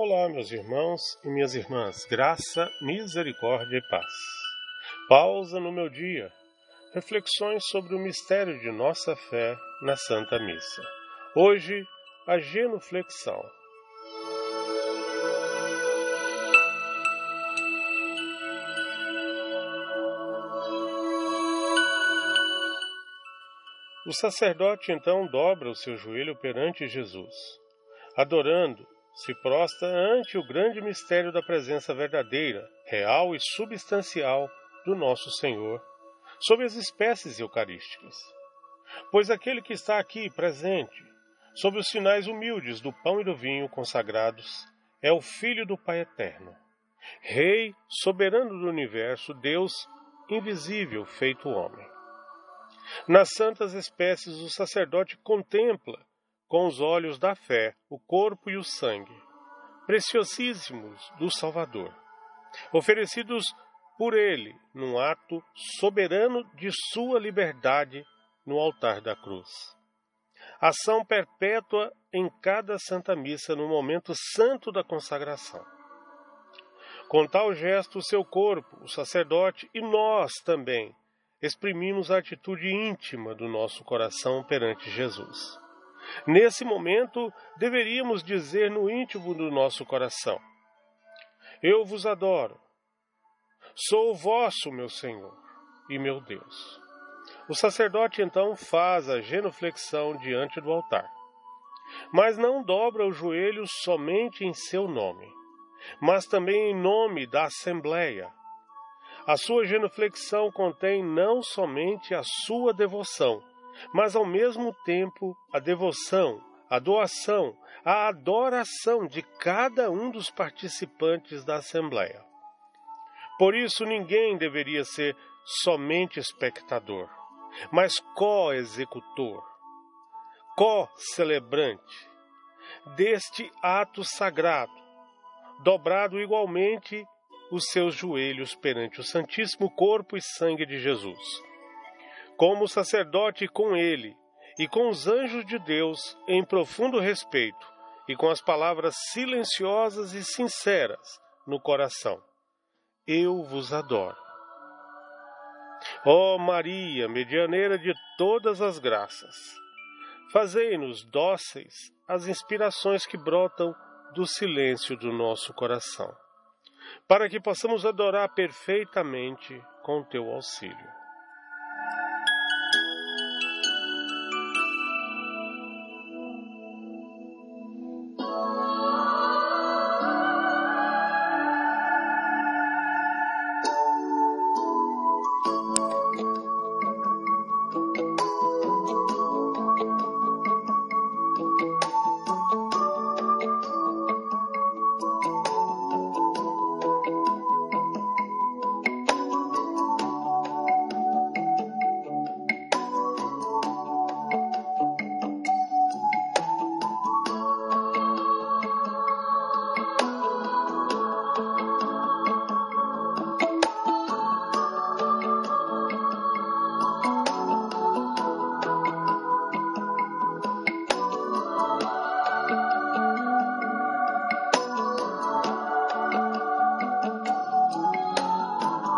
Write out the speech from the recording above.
Olá, meus irmãos e minhas irmãs, graça, misericórdia e paz. Pausa no meu dia. Reflexões sobre o mistério de nossa fé na Santa Missa. Hoje, a genuflexão. O sacerdote então dobra o seu joelho perante Jesus, adorando se prostra ante o grande mistério da presença verdadeira, real e substancial do nosso Senhor, sob as espécies eucarísticas. Pois aquele que está aqui presente, sob os sinais humildes do pão e do vinho consagrados, é o Filho do Pai Eterno, Rei soberano do universo, Deus invisível feito homem. Nas santas espécies, o sacerdote contempla com os olhos da fé o corpo e o sangue, preciosíssimos do Salvador, oferecidos por ele num ato soberano de sua liberdade no altar da cruz. Ação perpétua em cada Santa Missa no momento santo da consagração. Com tal gesto, o seu corpo, o sacerdote e nós também exprimimos a atitude íntima do nosso coração perante Jesus. Nesse momento, deveríamos dizer no íntimo do nosso coração: Eu vos adoro. Sou vosso, meu Senhor e meu Deus. O sacerdote então faz a genuflexão diante do altar. Mas não dobra os joelhos somente em seu nome, mas também em nome da Assembleia. A sua genuflexão contém não somente a sua devoção, mas ao mesmo tempo a devoção, a doação, a adoração de cada um dos participantes da Assembleia. Por isso, ninguém deveria ser somente espectador, mas co-executor, co-celebrante deste ato sagrado, dobrado igualmente os seus joelhos perante o Santíssimo Corpo e Sangue de Jesus como sacerdote com ele e com os anjos de Deus em profundo respeito e com as palavras silenciosas e sinceras no coração: Eu vos adoro. Ó oh Maria, medianeira de todas as graças, fazei-nos dóceis às inspirações que brotam do silêncio do nosso coração, para que possamos adorar perfeitamente com teu auxílio.